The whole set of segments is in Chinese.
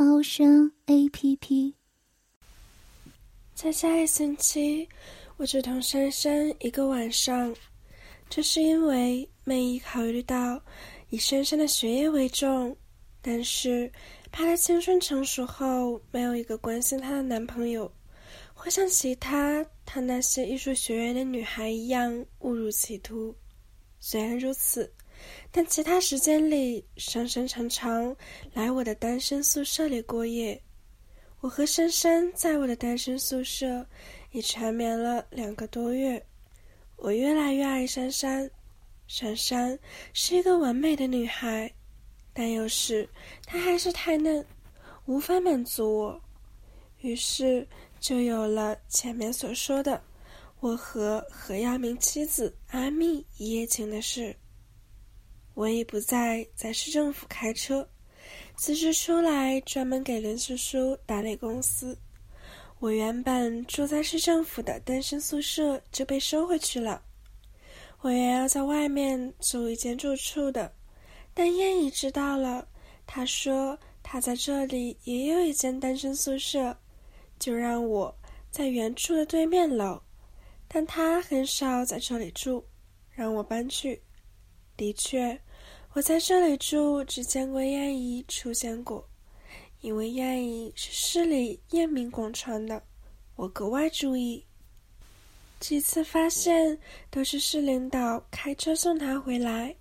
猫声 A P P。在下一星期，我只同珊珊一个晚上，这是因为妹姨考虑到以珊珊的学业为重，但是怕她青春成熟后没有一个关心她的男朋友，会像其他她那些艺术学院的女孩一样误入歧途。虽然如此。但其他时间里，珊珊常常来我的单身宿舍里过夜。我和珊珊在我的单身宿舍已缠绵了两个多月。我越来越爱珊珊，珊珊是一个完美的女孩，但有时她还是太嫩，无法满足我。于是就有了前面所说的我和何耀明妻子阿蜜一夜情的事。我已不再在市政府开车，辞职出来专门给林叔叔打理公司。我原本住在市政府的单身宿舍就被收回去了。我原要在外面租一间住处的，但燕姨知道了，她说她在这里也有一间单身宿舍，就让我在原处的对面楼。但她很少在这里住，让我搬去。的确。我在这里住，只见过燕姨出现过，因为燕姨是市里燕明广传的，我格外注意。几次发现都是市领导开车送她回来，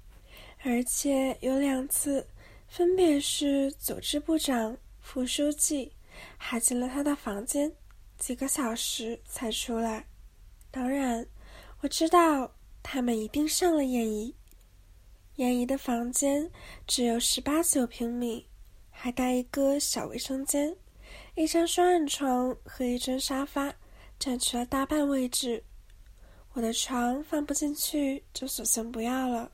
而且有两次，分别是组织部长、副书记，还进了他的房间，几个小时才出来。当然，我知道他们一定上了燕姨。燕姨的房间只有十八九平米，还带一个小卫生间，一张双人床和一张沙发占据了大半位置。我的床放不进去，就索性不要了，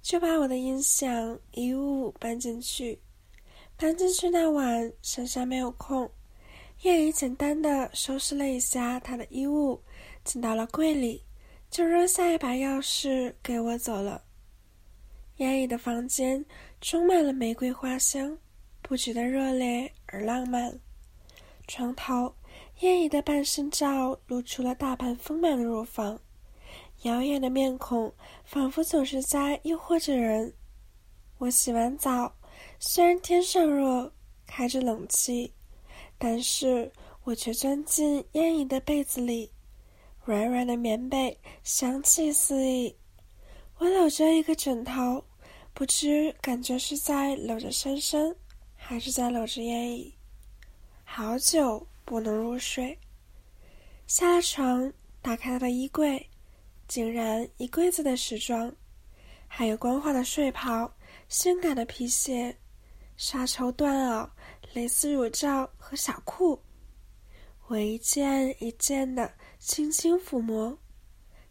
就把我的音响、衣物搬进去。搬进去那晚，珊珊没有空，燕姨简单的收拾了一下她的衣物，进到了柜里，就扔下一把钥匙给我走了。燕姨的房间充满了玫瑰花香，不觉得热烈而浪漫。床头，燕姨的半身照露出了大半丰满的乳房，妖艳的面孔仿佛总是在诱惑着人。我洗完澡，虽然天上热，开着冷气，但是我却钻进燕姨的被子里，软软的棉被香气四溢。我搂着一个枕头。不知感觉是在搂着珊珊，还是在搂着燕姨。好久不能入睡，下了床，打开他的衣柜，竟然一柜子的时装，还有光滑的睡袍、性感的皮鞋、纱绸缎袄、蕾丝乳罩和小裤。我一件一件的轻轻抚摸。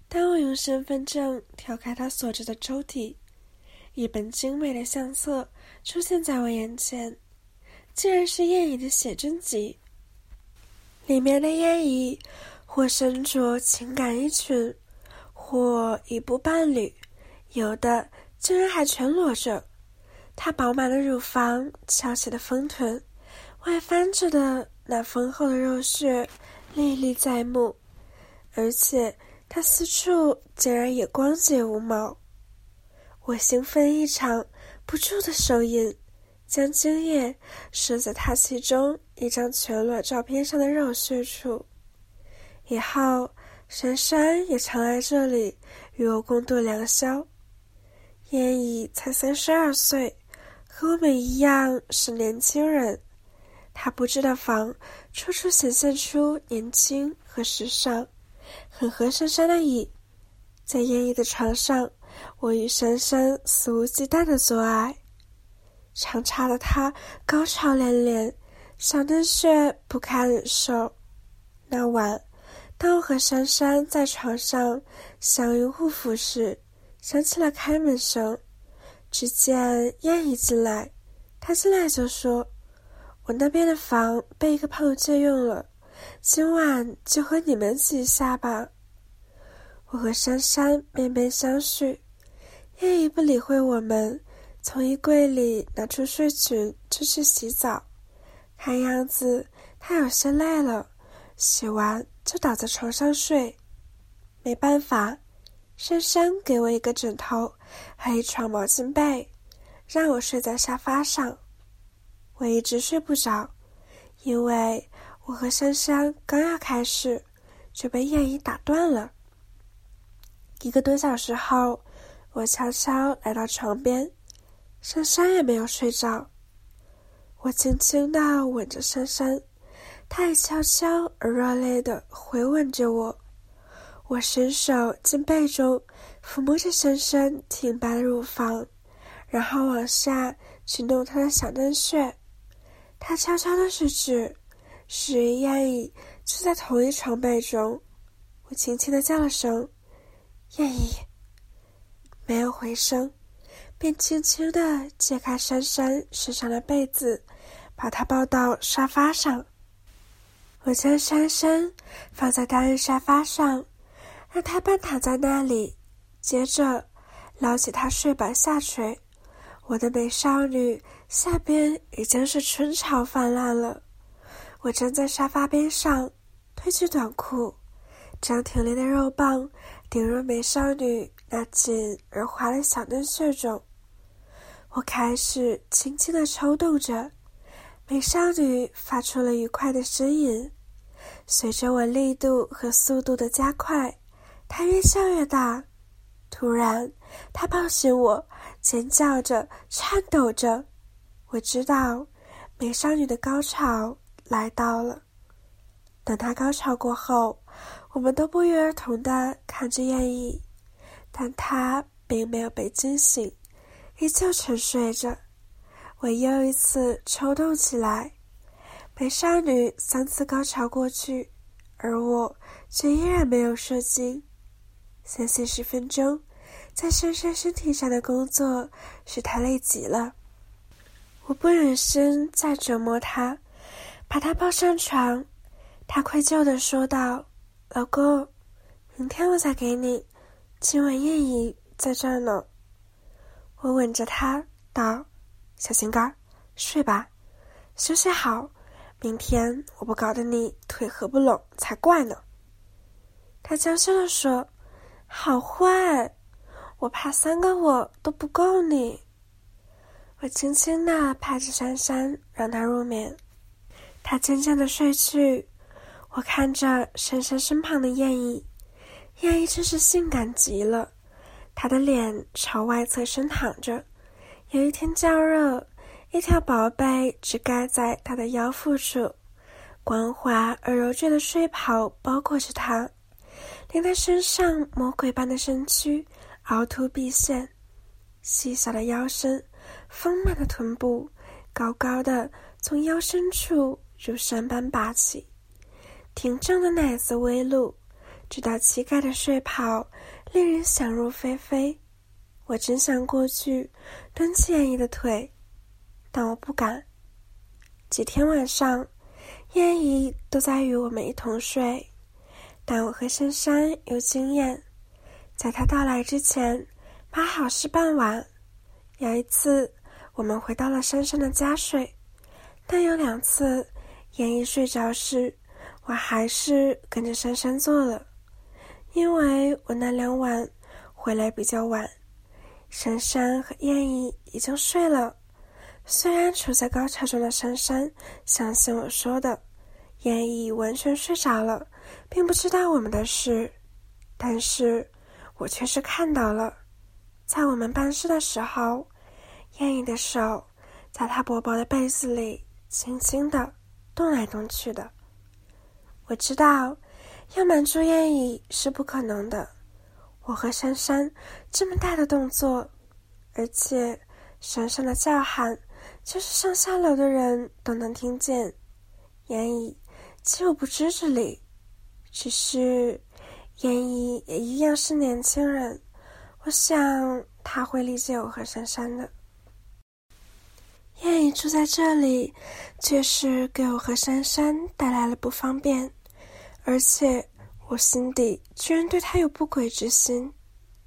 当我用身份证挑开他锁着的抽屉。一本精美的相册出现在我眼前，竟然是燕姨的写真集。里面的燕姨或身着情感衣裙，或一步伴侣，有的竟然还全裸着。她饱满的乳房、翘起的丰臀、外翻着的那丰厚的肉穴历历在目，而且她四处竟然也光洁无毛。我兴奋异常，不住的手淫，将精液射在他其中一张全裸照片上的肉穴处。以后，珊珊也常来这里与我共度良宵。燕姨才三十二岁，和我们一样是年轻人。她布置的房处处显现出年轻和时尚，很合珊珊的意。在燕姨的床上。我与珊珊肆无忌惮的做爱，长插的她高潮连连，小嫩穴不堪忍受。那晚，当我和珊珊在床上相拥护肤时，响起了开门声。只见燕姨进来，她进来就说：“我那边的房被一个朋友借用了，今晚就和你们挤一下吧。”我和珊珊面面相觑，燕姨不理会我们，从衣柜里拿出睡裙就去洗澡。看样子她有些累了，洗完就倒在床上睡。没办法。珊珊给我一个枕头和一床毛巾被，让我睡在沙发上。我一直睡不着，因为我和珊珊刚要开始，就被燕姨打断了。一个多小时后，我悄悄来到床边，珊珊也没有睡着。我轻轻地吻着珊珊，她也悄悄而热烈地回吻着我。我伸手进被中，抚摸着珊珊挺拔的乳房，然后往下去弄她的小嫩穴。她悄悄的说句：“是燕姨就在同一床被中。”我轻轻的叫了声：“愿意。”没有回声，便轻轻的揭开珊珊身上的被子，把她抱到沙发上。我将珊珊放在单人沙发上。让她半躺在那里，接着捞起她睡板下垂。我的美少女下边已经是春潮泛滥了。我站在沙发边上，褪去短裤，将挺立的肉棒顶入美少女那紧而滑的小嫩穴中。我开始轻轻的抽动着，美少女发出了愉快的呻吟。随着我力度和速度的加快。他越笑越大，突然，他抱醒我，尖叫着，颤抖着。我知道，美少女的高潮来到了。等她高潮过后，我们都不约而同的看着燕翼，但她并没有被惊醒，依旧沉睡着。我又一次抽动起来，美少女三次高潮过去，而我却依然没有射精。三四十分钟，在珊珊身体上的工作使她累极了。我不忍心再折磨她，把她抱上床。她愧疚地说道：“老公，明天我再给你。今晚夜姨在这儿呢。”我吻着她道：“小心肝，睡吧，休息好。明天我不搞得你腿合不拢才怪呢。”她娇羞地说。好坏，我怕三个我都不够你。我轻轻的拍着珊珊，让她入眠。她渐渐的睡去。我看着珊珊身旁的燕姨，燕姨真是性感极了。她的脸朝外侧伸躺着，有一天较热，一条薄被只盖在她的腰腹处，光滑而柔坠的睡袍包裹着她。令她身上魔鬼般的身躯凹凸毕现，细小的腰身，丰满的臀部，高高的从腰深处如山般拔起，挺正的奶子微露，直到膝盖的睡袍令人想入非非。我真想过去蹲起燕姨的腿，但我不敢。几天晚上，燕姨都在与我们一同睡。但我和珊珊有经验，在她到来之前，把好事办完。有一次，我们回到了珊珊的家睡，但有两次，燕姨睡着时，我还是跟着珊珊做了，因为我那两晚回来比较晚，珊珊和燕姨已经睡了。虽然处在高潮中的珊珊相信我说的，燕姨完全睡着了。并不知道我们的事，但是我却是看到了，在我们办事的时候，燕姨的手在她薄薄的被子里轻轻的动来动去的。我知道要瞒住燕姨是不可能的，我和珊珊这么大的动作，而且珊珊的叫喊，就是上下楼的人都能听见，言乙岂有不知之理？只是言乙也一样是年轻人，我想他会理解我和珊珊的。燕姨住在这里，确实给我和珊珊带来了不方便，而且我心底居然对他有不轨之心，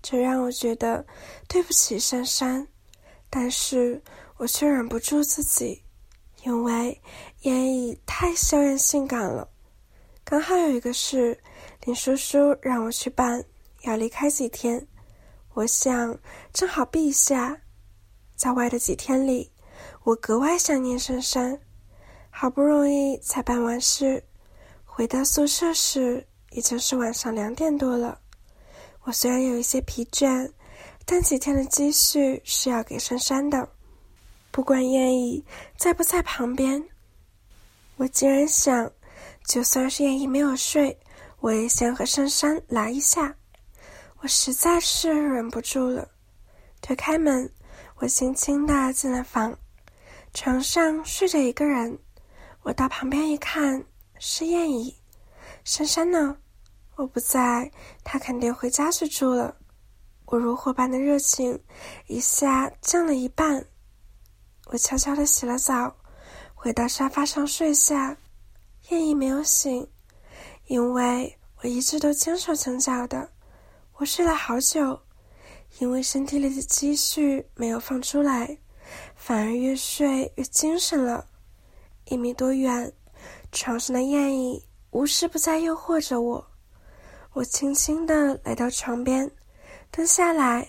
这让我觉得对不起珊珊。但是我却忍不住自己，因为燕乙太校园性感了。刚好有一个事，林叔叔让我去办，要离开几天，我想正好避一下，在外的几天里。我格外想念珊珊，好不容易才办完事，回到宿舍时已经是晚上两点多了。我虽然有一些疲倦，但几天的积蓄是要给珊珊的，不管燕姨在不在旁边。我竟然想，就算是燕姨没有睡，我也先和珊珊来一下。我实在是忍不住了，推开门，我轻轻的进了房。床上睡着一个人，我到旁边一看，是燕姨。珊珊呢？我不在，她肯定回家去住了。我如火般的热情一下降了一半。我悄悄的洗了澡，回到沙发上睡下。燕姨没有醒，因为我一直都轻手轻脚的。我睡了好久，因为身体里的积蓄没有放出来。反而越睡越精神了。一米多远，床上的燕翼无时不在诱惑着我。我轻轻地来到床边，蹲下来，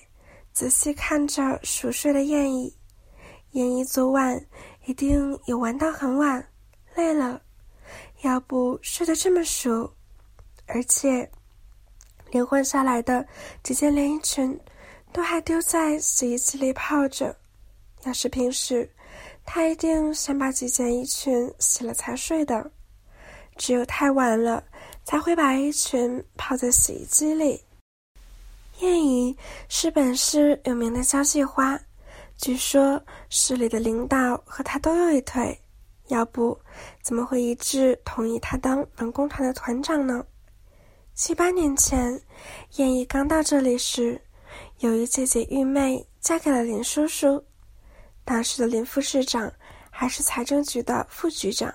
仔细看着熟睡的燕翼。燕翼昨晚一定有玩到很晚，累了，要不睡得这么熟？而且，连换下来的几件连衣裙都还丢在洗衣机里泡着。要是平时，他一定先把几件衣裙洗了才睡的。只有太晚了，才会把衣裙泡在洗衣机里。燕姨是本市有名的交际花，据说市里的领导和她都有一腿，要不怎么会一致同意她当文工团的团长呢？七八年前，燕姨刚到这里时，有一姐姐玉妹嫁给了林叔叔。当时的林副市长还是财政局的副局长，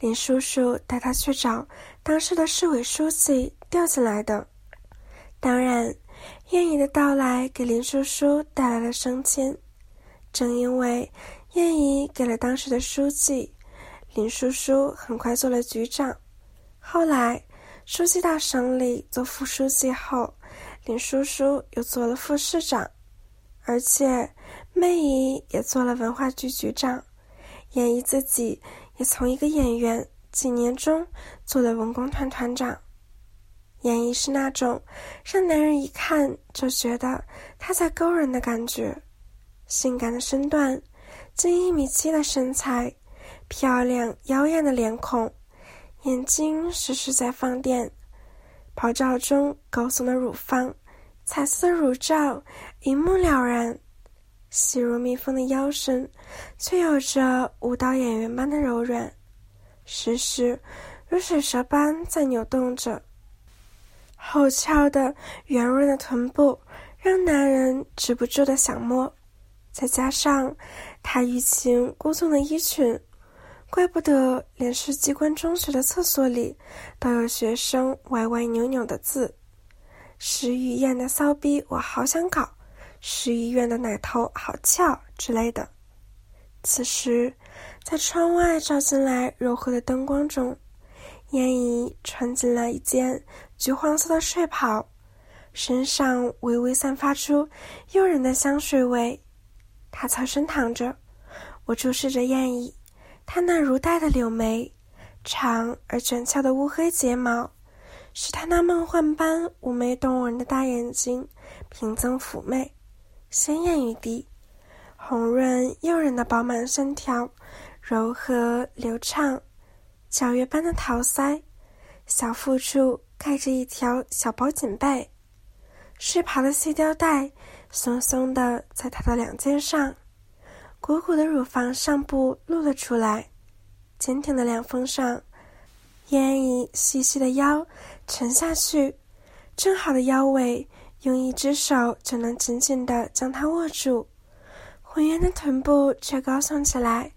林叔叔带他去找当时的市委书记调进来的。当然，燕姨的到来给林叔叔带来了升迁。正因为燕姨给了当时的书记，林叔叔很快做了局长。后来，书记到省里做副书记后，林叔叔又做了副市长，而且。妹姨也做了文化局局长，演绎自己也从一个演员几年中做了文工团团长。演绎是那种让男人一看就觉得他在勾人的感觉，性感的身段，近一米七的身材，漂亮妖艳的脸孔，眼睛时时在放电，拍照中高耸的乳房，彩色乳罩一目了然。细如蜜蜂的腰身，却有着舞蹈演员般的柔软，时时如水蛇般在扭动着。后翘的圆润的臀部，让男人止不住的想摸。再加上她欲擒故纵的衣裙，怪不得连市机关中学的厕所里都有学生歪歪扭扭的字：“石玉燕的骚逼，我好想搞。”是医院的奶头好翘之类的。此时，在窗外照进来柔和的灯光中，燕姨穿进了一件橘黄色的睡袍，身上微微散发出诱人的香水味。她侧身躺着，我注视着燕姨，她那如黛的柳眉，长而卷翘的乌黑睫毛，使她那梦幻般妩媚动人的大眼睛平增妩媚。鲜艳欲滴，红润诱人的饱满身条，柔和流畅，皎月般的桃腮，小腹处盖着一条小薄锦被，睡袍的细吊带松松的在她的两肩上，鼓鼓的乳房上部露了出来，坚挺的凉风上，燕翼细细的腰沉下去，正好的腰围用一只手就能紧紧的将它握住，浑圆的臀部却高耸起来，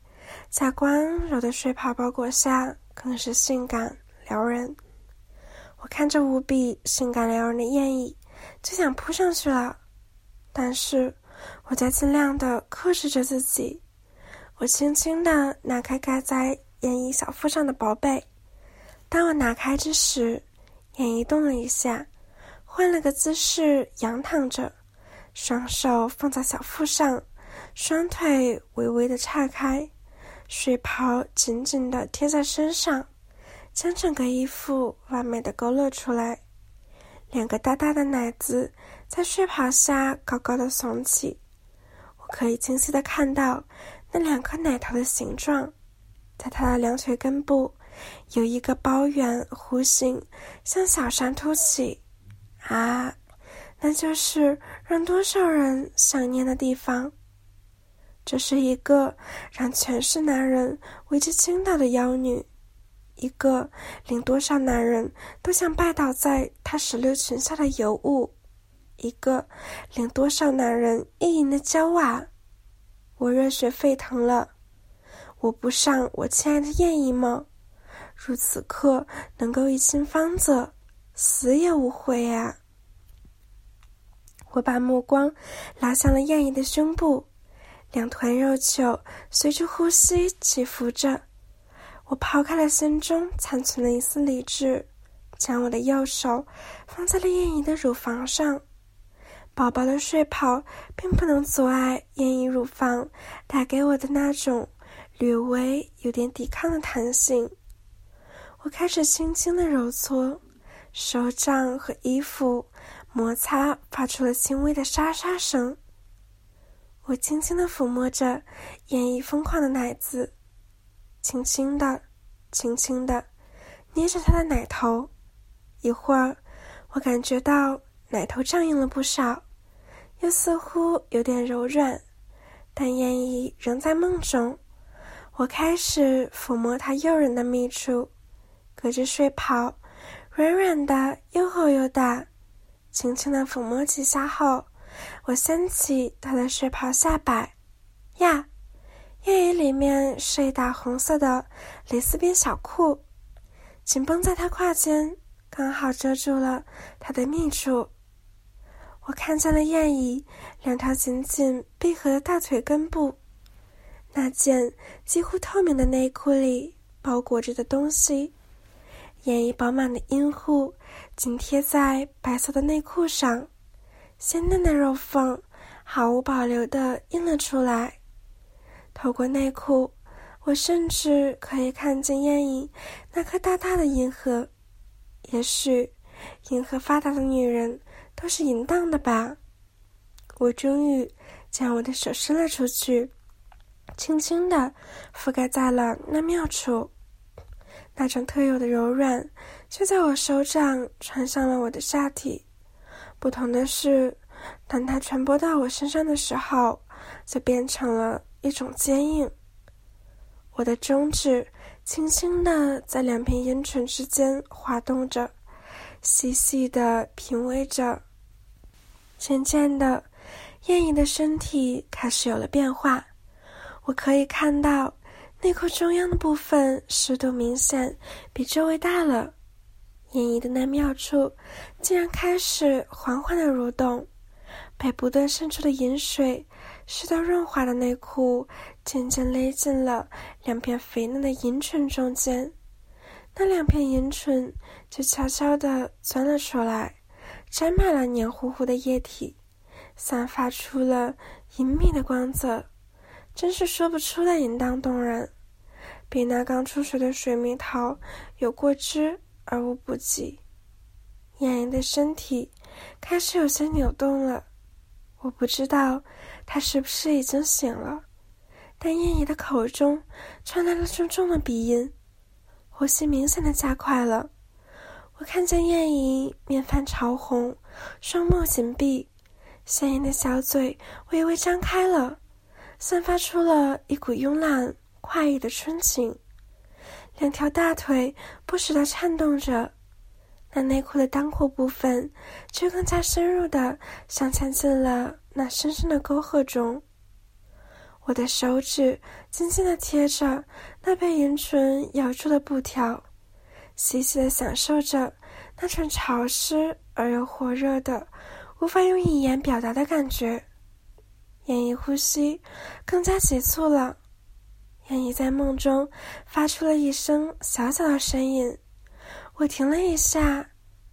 在光柔的睡袍包裹下更是性感撩人。我看着无比性感撩人的燕翼，就想扑上去了，但是我在尽量的克制着自己。我轻轻地拿开盖在燕翼小腹上的薄被，当我拿开之时，燕翼动了一下，换了个姿势仰躺着，双手放在小腹上，双腿微微的岔开，睡袍紧紧的贴在身上，将整个衣服完美的勾勒出来，两个大大的奶子在睡袍下高高的耸起，我可以清晰的看到。那两颗奶头的形状，在他的两腿根部有一个包圆弧形，像小山凸起，啊，那就是让多少人想念的地方。这是一个让全市男人为之倾倒的妖女，一个令多少男人都想拜倒在她石榴裙下的尤物，一个令多少男人意淫的娇娃。我热血沸腾了，我不上我亲爱的燕姨吗？如此刻能够一心芳泽，死也无悔啊！我把目光拉向了燕姨的胸部，两团肉球随着呼吸起伏着。我抛开了心中残存的一丝理智，将我的右手放在了燕姨的乳房上。宝宝的睡袍并不能阻碍燕姨乳房带给我的那种略微有点抵抗的弹性。我开始轻轻的揉搓，手掌和衣服摩擦发出了轻微的沙沙声。我轻轻的抚摸着燕翼疯狂的奶子，轻轻的、轻轻的捏着她的奶头。一会儿，我感觉到奶头胀硬了不少。又似乎有点柔软，但燕姨仍在梦中。我开始抚摸她诱人的密处，隔着睡袍，软软的又厚又大。轻轻的抚摸几下后，我掀起他的睡袍下摆，呀，燕翼里面是一大红色的蕾丝边小裤，紧绷在他胯间，刚好遮住了他的密处。我看见了燕姨两条紧紧闭合的大腿根部，那件几乎透明的内裤里包裹着的东西，燕姨饱满的阴户紧贴在白色的内裤上，鲜嫩的肉缝毫无保留地印了出来。透过内裤，我甚至可以看见燕影那颗大大的银河。也许，银河发达的女人。都是淫荡的吧？我终于将我的手伸了出去，轻轻的覆盖在了那妙处。那种特有的柔软，就在我手掌传上了我的下体。不同的是，当它传播到我身上的时候，就变成了一种坚硬。我的中指轻轻的在两片阴唇之间滑动着，细细的品味着。渐渐的，燕姨的身体开始有了变化。我可以看到内裤中央的部分湿度明显比周围大了。燕姨的那妙处竟然开始缓缓的蠕动，被不断渗出的饮水湿到润滑的内裤渐渐勒进了两片肥嫩的银唇中间，那两片银唇就悄悄地钻了出来。沾满了黏糊糊的液体，散发出了隐秘的光泽，真是说不出的淫荡动人，比那刚出水的水蜜桃有过之而无不及。燕燕的身体开始有些扭动了，我不知道她是不是已经醒了，但燕燕的口中传来了重重的鼻音，呼吸明显的加快了。我看见燕姨面泛潮红，双目紧闭，鲜艳的小嘴微微张开了，散发出了一股慵懒快意的春情。两条大腿不时的颤动着，那内裤的裆裤部分却更加深入的镶嵌进了那深深的沟壑中。我的手指紧紧的贴着那被银唇咬住的布条，细细的享受着那种潮湿而又火热的、无法用语言表达的感觉。燕姨呼吸更加急促了，燕姨在梦中发出了一声小小的呻吟。我停了一下，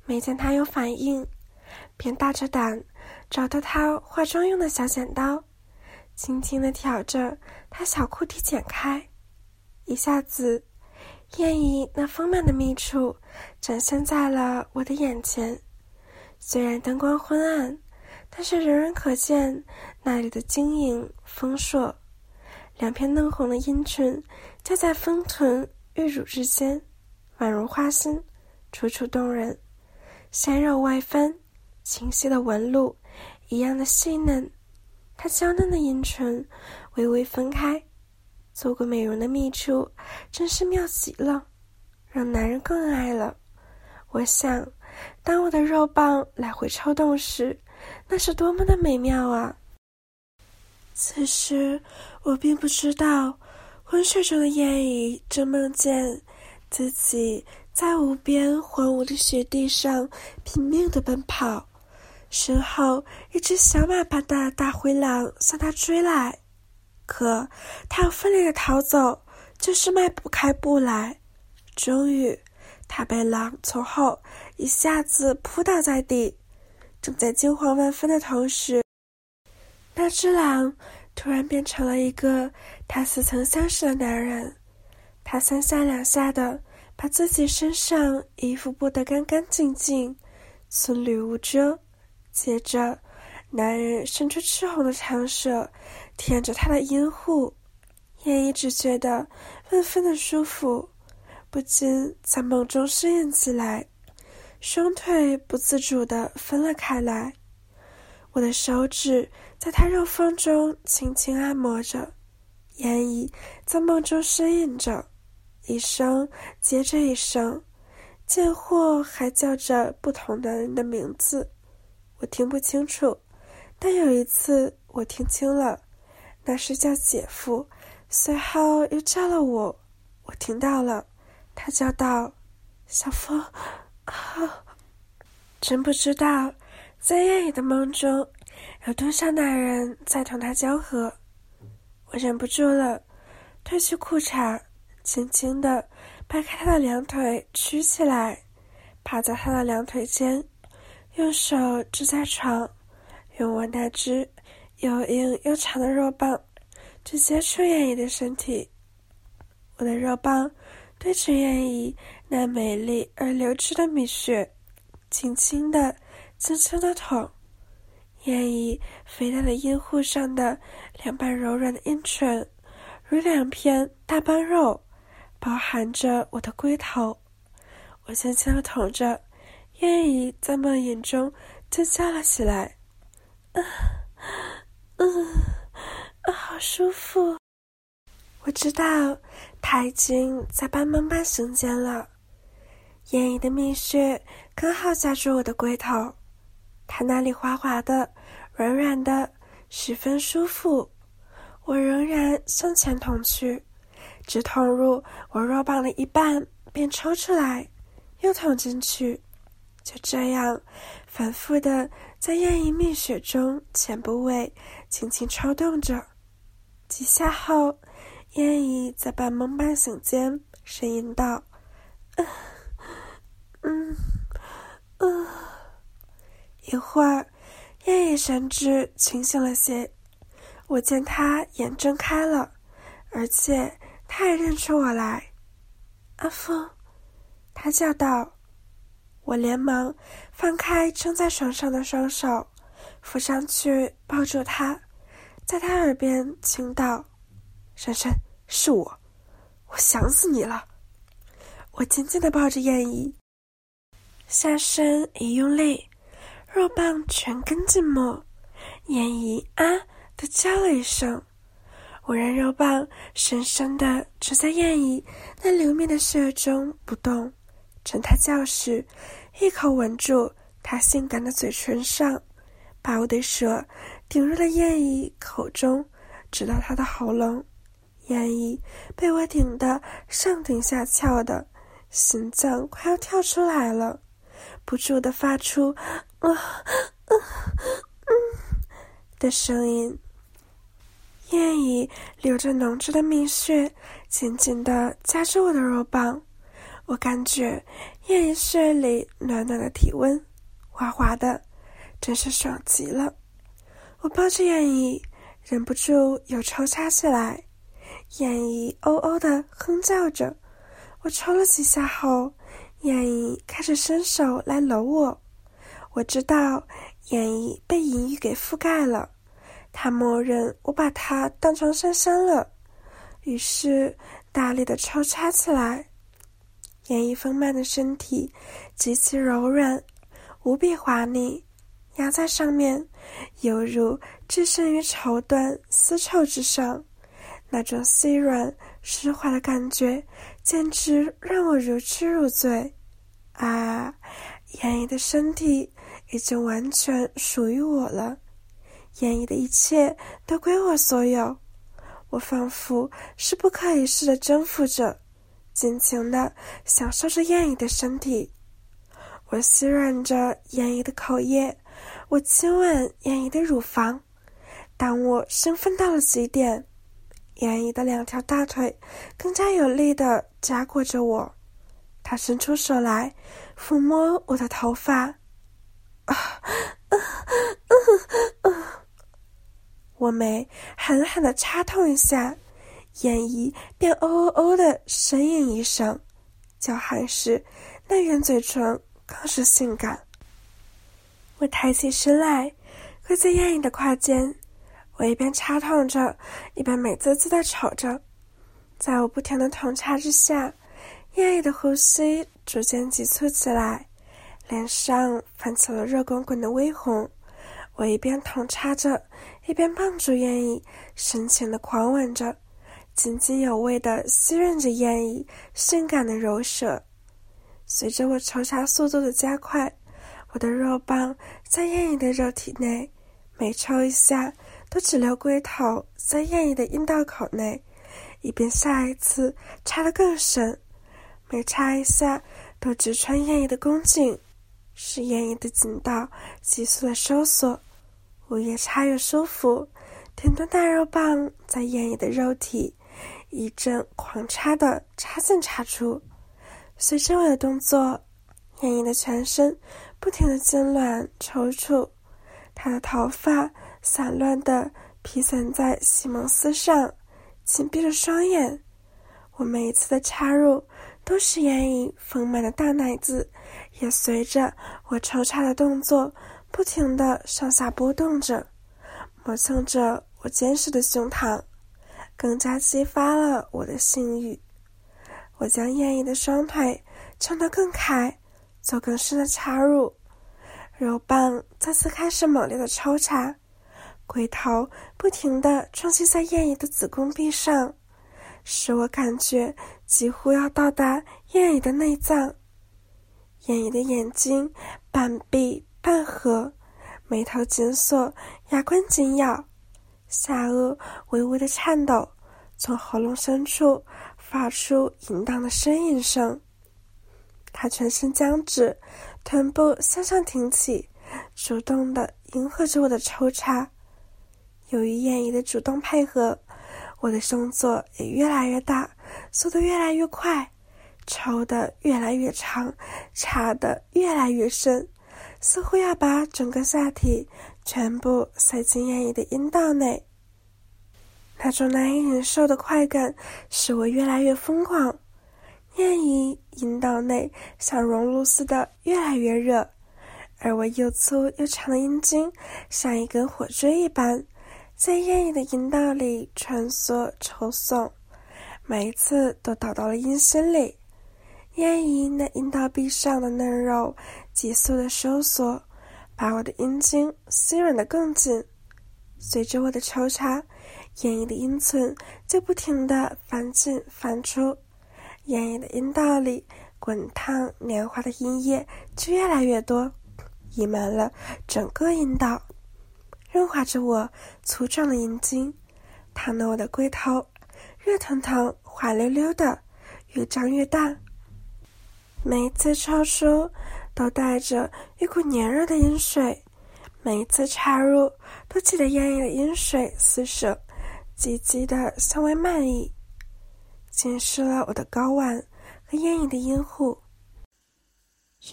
没见她有反应，便大着胆找到她化妆用的小剪刀，轻轻的挑着她小裤底剪开。一下子，燕姨那丰满的蜜处展现在了我的眼前，虽然灯光昏暗。但是仍然可见那里的晶莹丰硕，两片嫩红的阴唇夹在丰臀玉乳之间，宛如花心，楚楚动人。纤肉外翻，清晰的纹路一样的细嫩。她娇嫩的阴唇微微分开，做过美容的秘处真是妙极了，让男人更爱了。我想，当我的肉棒来回抽动时。那是多么的美妙啊！此时我并不知道，昏睡中的燕姨正梦见自己在无边荒芜的雪地上拼命的奔跑，身后一只小马般的大灰狼向他追来，可他要奋力的逃走，就是迈不开步来。终于，他被狼从后一下子扑倒在地。正在惊慌万分的同时，那只狼突然变成了一个他似曾相识的男人。他三下两下的把自己身上衣服剥得干干净净，寸缕无遮。接着，男人伸出赤红的长舌，舔着他的阴户。燕一只觉得万分的舒服，不禁在梦中呻吟起来。双腿不自主地分了开来，我的手指在他肉缝中轻轻按摩着，言语在梦中呻吟着，一声接着一声，贱货还叫着不同男人的名字，我听不清楚，但有一次我听清了，那是叫姐夫，随后又叫了我，我听到了，他叫道：“小风。”哦！真不知道，在夜里的梦中，有多少男人在同他交合。我忍不住了，褪去裤衩，轻轻地掰开他的两腿，曲起来，趴在他的两腿间，用手支在床，用我那只又硬又长的肉棒去接触燕姨的身体。我的肉棒对着燕姨。那美丽而流汁的蜜雪，轻轻的、轻轻的捅，燕姨肥大的阴户上的两瓣柔软的阴唇，如两片大棒肉，包含着我的龟头。我轻轻的捅着，燕姨在梦魇中尖叫了起来，啊，嗯，啊，好舒服！我知道，他已经在半梦半醒间了。燕姨的蜜穴刚好夹住我的龟头，它那里滑滑的、软软的，十分舒服。我仍然向前捅去，只捅入我肉棒的一半，便抽出来，又捅进去，就这样反复的在燕姨蜜穴中前部位轻轻抽动着。几下后，燕姨在半梦半醒间呻吟道：“嗯。”嗯，嗯，一会儿，燕燕神志清醒了些。我见他眼睁开了，而且他也认出我来。阿峰，他叫道。我连忙放开撑在床上的双手，扶上去抱住他，在他耳边轻道：“珊珊，是我，我想死你了。”我紧紧的抱着燕姨。下身一用力，肉棒全根紧没，燕姨啊的叫了一声，我让肉棒深深地沉在燕姨那流面的血中不动，趁她叫时，一口吻住她性感的嘴唇上，把我的舌顶入了燕姨口中，直到她的喉咙。燕姨被我顶得上顶下翘的，心脏快要跳出来了，不住的发出“啊，嗯，嗯”的声音。燕姨流着浓汁的蜜血，紧紧的夹住我的肉棒。我感觉燕姨血里暖暖的体温，滑滑的，真是爽极了。我抱着燕姨，忍不住又抽插起来。燕姨哦哦的哼叫着。我抽了几下后，燕姨开始伸手来搂我。我知道燕姨被淫欲给覆盖了。他默认我把他当成珊珊了，于是大力的抽插起来。演绎丰满的身体极其柔软，无比滑腻，压在上面，犹如置身于绸缎丝绸之上，那种细软湿滑的感觉，简直让我如痴如醉。啊，演绎的身体已经完全属于我了。演绎的一切都归我所有，我仿佛是不可一世的征服者，尽情的享受着演绎的身体。我吸吮着演绎的口液，我亲吻演绎的乳房。当我兴奋到了极点，演绎的两条大腿更加有力的夹裹着我。他伸出手来抚摸我的头发，啊，我眉狠狠的插痛一下，燕姨便哦哦哦的呻吟一声，叫喊时，那圆嘴唇更是性感。我抬起身来，跪在燕姨的胯间，我一边插痛着，一边美滋滋的瞅着。在我不停的捅插之下，燕姨的呼吸逐渐急促起来，脸上泛起了热滚滚的微红。我一边捅插着。一边抱住燕翼，深情的狂吻着，津津有味的吸吮着燕翼性感的柔舌。随着我抽插速度的加快，我的肉棒在燕翼的肉体内，每抽一下都只留龟头在燕翼的阴道口内，以便下一次插得更深。每插一下都直穿燕翼的宫颈，使燕翼的颈道急速的收缩。我越插越舒服，挺顿大肉棒在燕翼的肉体一阵狂插的插进插出，随着我的动作，燕翼的全身不停的痉挛抽搐，她的头发散乱的披散在席梦思上，紧闭着双眼。我每一次的插入，都是燕翼丰满的大奶子也随着我抽插的动作。不停地上下波动着，磨蹭着我坚实的胸膛，更加激发了我的性欲。我将燕姨的双腿撑得更开，做更深的插入，肉棒再次开始猛烈的抽插，龟头不停地撞击在燕姨的子宫壁上，使我感觉几乎要到达燕姨的内脏。燕姨的眼睛半闭。半合，眉头紧锁，牙关紧咬，下颚微微的颤抖，从喉咙深处发出淫荡的呻吟声。他全身僵直，臀部向上挺起，主动的迎合着我的抽插。由于燕姨的主动配合，我的动作也越来越大，速度越来越快，抽的越来越长，插的越来越深。似乎要把整个下体全部塞进燕姨的阴道内，那种难以忍受的快感使我越来越疯狂。燕姨阴道内像熔炉似的越来越热，而我又粗又长的阴茎像一根火锥一般，在艳姨的阴道里穿梭抽送，每一次都倒到了阴心里。燕姨那阴道壁上的嫩肉。急速的收缩，把我的阴茎吸吮得更紧。随着我的抽插，眼影的阴唇就不停地翻进翻出，眼影的阴道里滚烫黏滑的阴液就越来越多，溢满了整个阴道，润滑着我粗壮的阴茎，烫得我的龟头热腾腾、滑溜溜的，越长越大。每一次抽出，都带着一股黏热的阴水；每一次插入，都记得艳丽的阴水四射。急急的向外漫溢，浸湿了我的睾丸和艳影的阴户。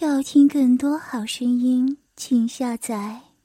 要听更多好声音，请下载